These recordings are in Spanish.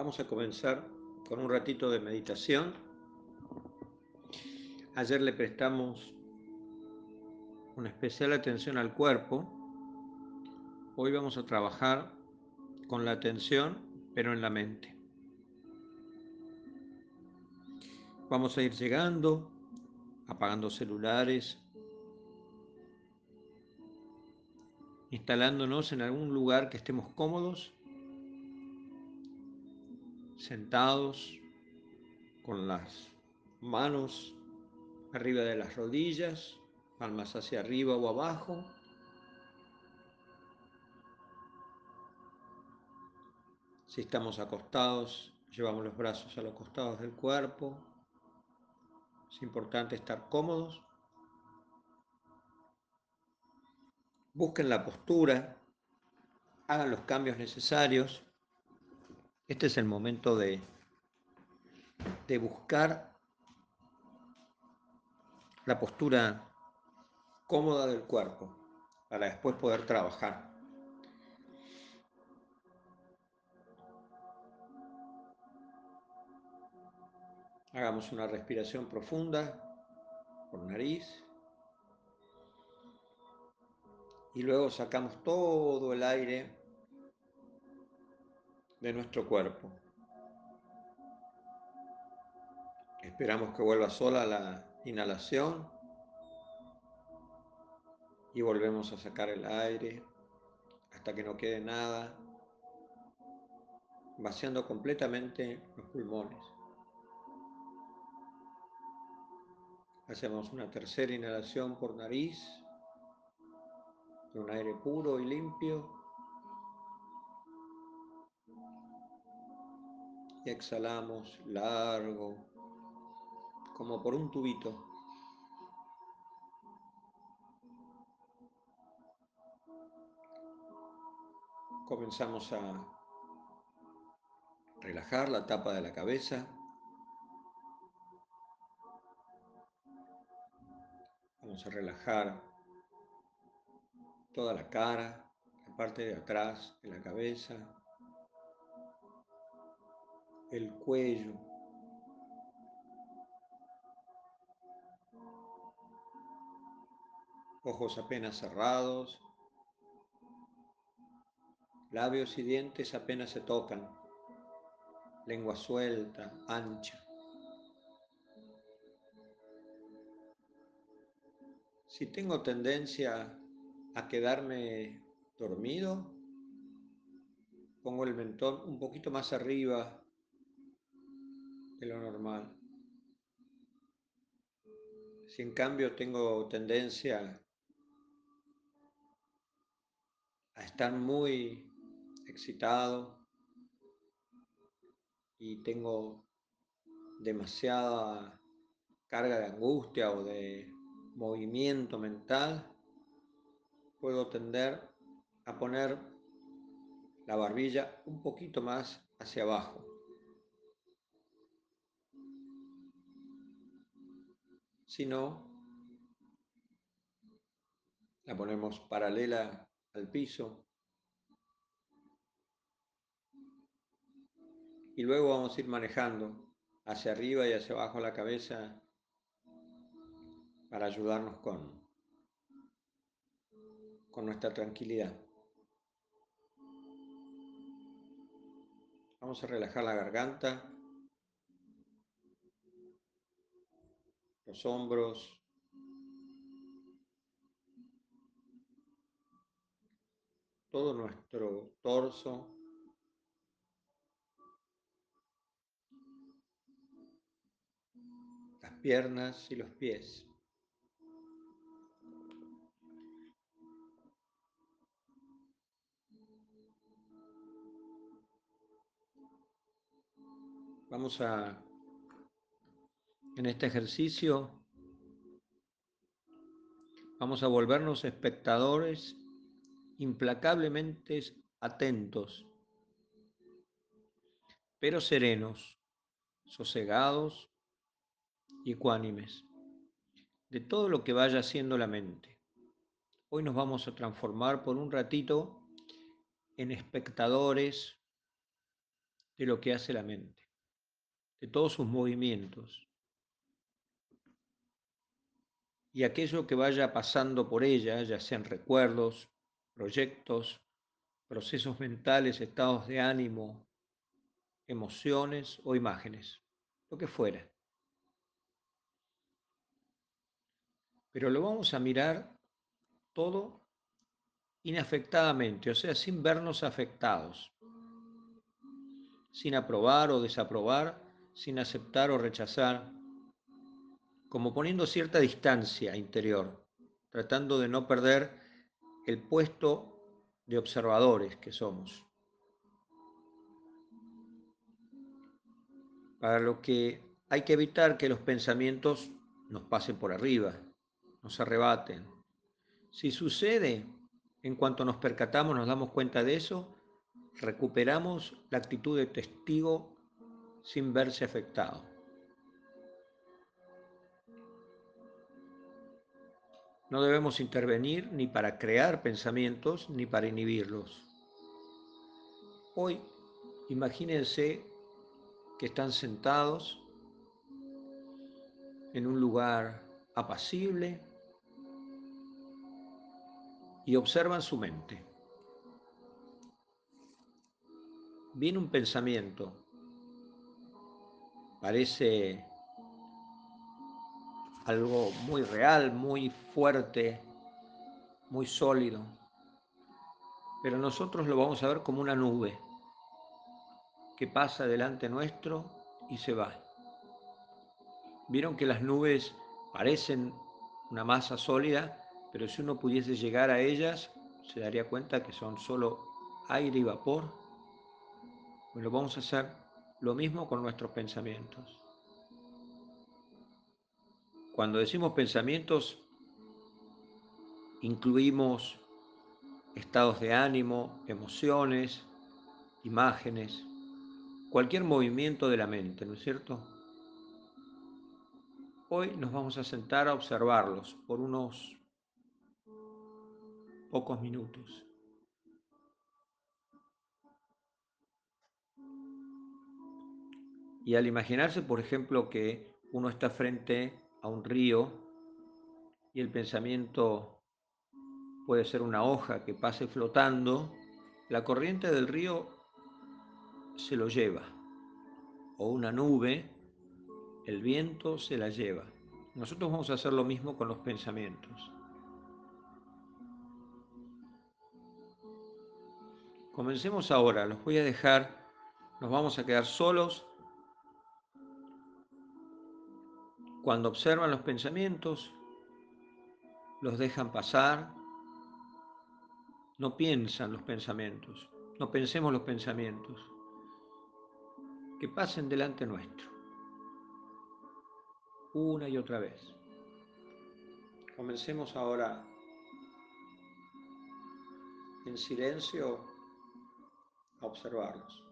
Vamos a comenzar con un ratito de meditación. Ayer le prestamos una especial atención al cuerpo. Hoy vamos a trabajar con la atención, pero en la mente. Vamos a ir llegando, apagando celulares, instalándonos en algún lugar que estemos cómodos, sentados con las manos arriba de las rodillas, palmas hacia arriba o abajo. Si estamos acostados, llevamos los brazos a los costados del cuerpo. Es importante estar cómodos. Busquen la postura, hagan los cambios necesarios. Este es el momento de, de buscar la postura cómoda del cuerpo para después poder trabajar. Hagamos una respiración profunda por nariz. Y luego sacamos todo el aire de nuestro cuerpo. Esperamos que vuelva sola la inhalación y volvemos a sacar el aire hasta que no quede nada, vaciando completamente los pulmones. Hacemos una tercera inhalación por nariz, de un aire puro y limpio. Y exhalamos largo, como por un tubito. Comenzamos a relajar la tapa de la cabeza. Vamos a relajar toda la cara, la parte de atrás de la cabeza, el cuello. Ojos apenas cerrados, labios y dientes apenas se tocan, lengua suelta, ancha. Si tengo tendencia a quedarme dormido, pongo el mentón un poquito más arriba de lo normal. Si en cambio tengo tendencia a estar muy excitado y tengo demasiada carga de angustia o de movimiento mental, puedo tender a poner la barbilla un poquito más hacia abajo. Si no, la ponemos paralela al piso. Y luego vamos a ir manejando hacia arriba y hacia abajo la cabeza para ayudarnos con con nuestra tranquilidad. Vamos a relajar la garganta, los hombros, todo nuestro torso. las piernas y los pies. Vamos a, en este ejercicio, vamos a volvernos espectadores implacablemente atentos, pero serenos, sosegados y ecuánimes, de todo lo que vaya haciendo la mente. Hoy nos vamos a transformar por un ratito en espectadores de lo que hace la mente, de todos sus movimientos. Y aquello que vaya pasando por ella, ya sean recuerdos, proyectos, procesos mentales, estados de ánimo, emociones o imágenes, lo que fuera. Pero lo vamos a mirar todo inafectadamente, o sea, sin vernos afectados, sin aprobar o desaprobar, sin aceptar o rechazar, como poniendo cierta distancia interior, tratando de no perder el puesto de observadores que somos. Para lo que hay que evitar que los pensamientos nos pasen por arriba, nos arrebaten. Si sucede, en cuanto nos percatamos, nos damos cuenta de eso, recuperamos la actitud de testigo sin verse afectado. No debemos intervenir ni para crear pensamientos ni para inhibirlos. Hoy, imagínense que están sentados en un lugar apacible y observan su mente. Viene un pensamiento, parece algo muy real, muy fuerte, muy sólido, pero nosotros lo vamos a ver como una nube que pasa delante nuestro y se va. Vieron que las nubes parecen una masa sólida, pero si uno pudiese llegar a ellas, se daría cuenta que son solo aire y vapor. Bueno, vamos a hacer lo mismo con nuestros pensamientos. Cuando decimos pensamientos, incluimos estados de ánimo, emociones, imágenes, cualquier movimiento de la mente, ¿no es cierto? Hoy nos vamos a sentar a observarlos por unos pocos minutos. Y al imaginarse, por ejemplo, que uno está frente a un río y el pensamiento puede ser una hoja que pase flotando, la corriente del río se lo lleva, o una nube, el viento se la lleva. Nosotros vamos a hacer lo mismo con los pensamientos. Comencemos ahora, los voy a dejar, nos vamos a quedar solos Cuando observan los pensamientos, los dejan pasar, no piensan los pensamientos, no pensemos los pensamientos, que pasen delante nuestro, una y otra vez. Comencemos ahora en silencio a observarlos.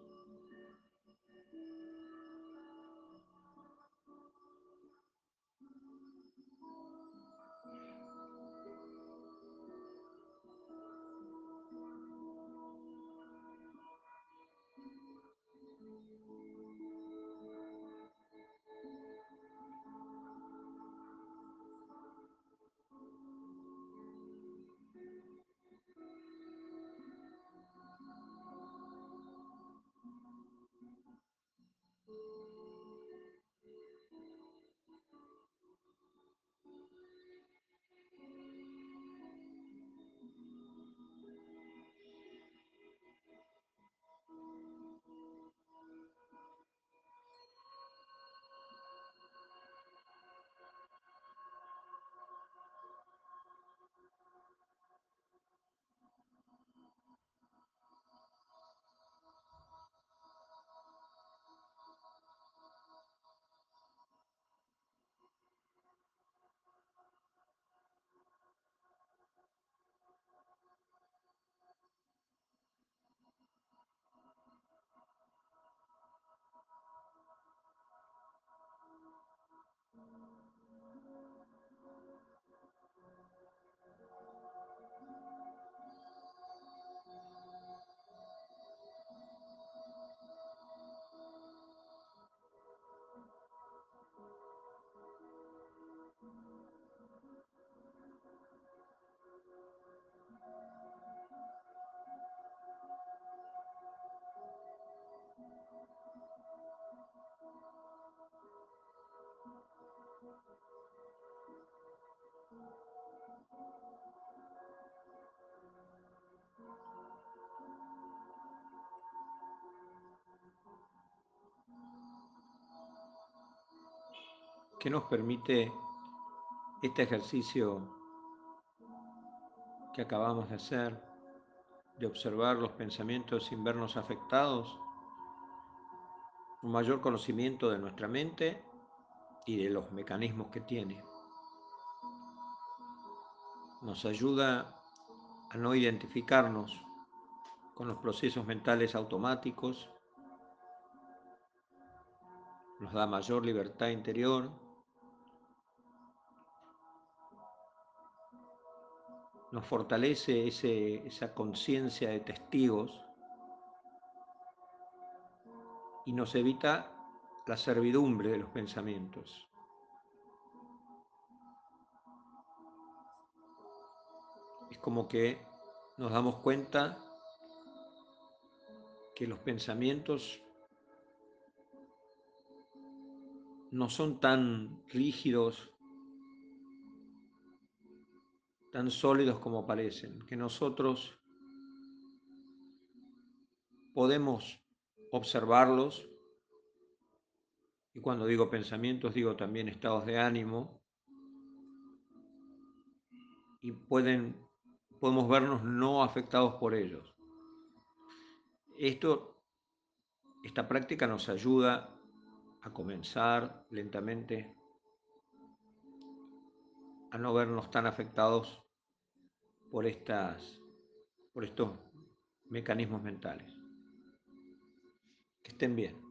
Que nos permite este ejercicio que acabamos de hacer, de observar los pensamientos sin vernos afectados, un mayor conocimiento de nuestra mente y de los mecanismos que tiene. Nos ayuda a no identificarnos con los procesos mentales automáticos, nos da mayor libertad interior, nos fortalece esa conciencia de testigos y nos evita la servidumbre de los pensamientos. Es como que nos damos cuenta que los pensamientos no son tan rígidos, tan sólidos como parecen, que nosotros podemos observarlos, y cuando digo pensamientos digo también estados de ánimo, y pueden, podemos vernos no afectados por ellos. Esto, esta práctica nos ayuda a comenzar lentamente a no vernos tan afectados por, estas, por estos mecanismos mentales. Que estén bien.